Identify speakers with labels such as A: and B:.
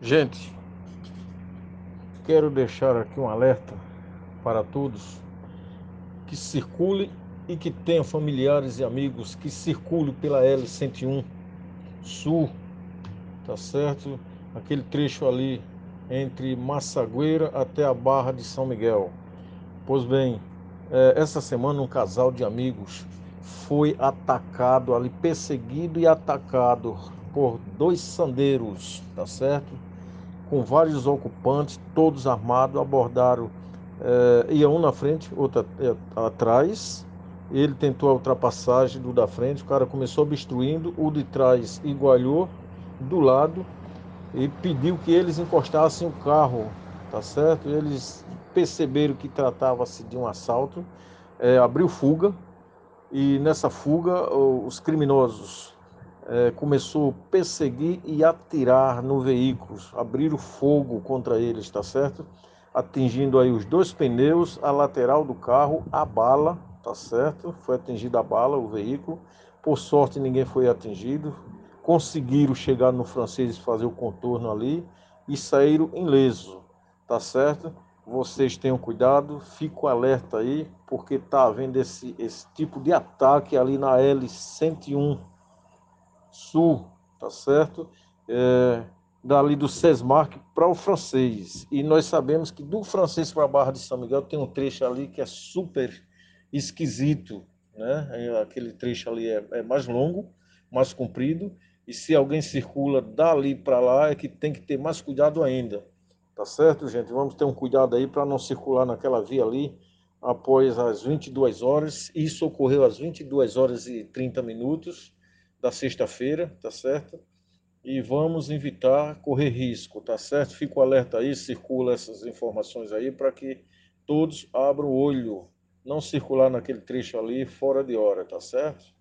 A: Gente, quero deixar aqui um alerta para todos que circule e que tenham familiares e amigos que circule pela L101 Sul, tá certo? Aquele trecho ali entre Massagueira até a Barra de São Miguel. Pois bem, é, essa semana um casal de amigos foi atacado ali, perseguido e atacado por dois sandeiros, tá certo? Com vários ocupantes, todos armados, abordaram, é, ia um na frente, outro eh, atrás. Ele tentou a ultrapassagem do da frente, o cara começou obstruindo, o de trás igualhou do lado e pediu que eles encostassem o carro, tá certo? Eles perceberam que tratava-se de um assalto, é, abriu fuga e nessa fuga os criminosos é, começou a perseguir e atirar no veículo, abrir o fogo contra eles, está certo? Atingindo aí os dois pneus, a lateral do carro, a bala, tá certo? Foi atingida a bala, o veículo. Por sorte ninguém foi atingido. Conseguiram chegar no francês e fazer o contorno ali e saíram ileso, tá certo? Vocês tenham cuidado, fico alerta aí, porque tá havendo esse, esse tipo de ataque ali na L101 sul, tá certo? É, dali do Sesmark para o francês. E nós sabemos que do francês para a Barra de São Miguel tem um trecho ali que é super esquisito, né? É, aquele trecho ali é, é mais longo, mais comprido. E se alguém circula dali para lá, é que tem que ter mais cuidado ainda. Tá certo, gente? Vamos ter um cuidado aí para não circular naquela via ali após as 22 horas. Isso ocorreu às 22 horas e 30 minutos da sexta-feira, tá certo? E vamos evitar correr risco, tá certo? Fico alerta aí, circula essas informações aí para que todos abram o olho, não circular naquele trecho ali fora de hora, tá certo?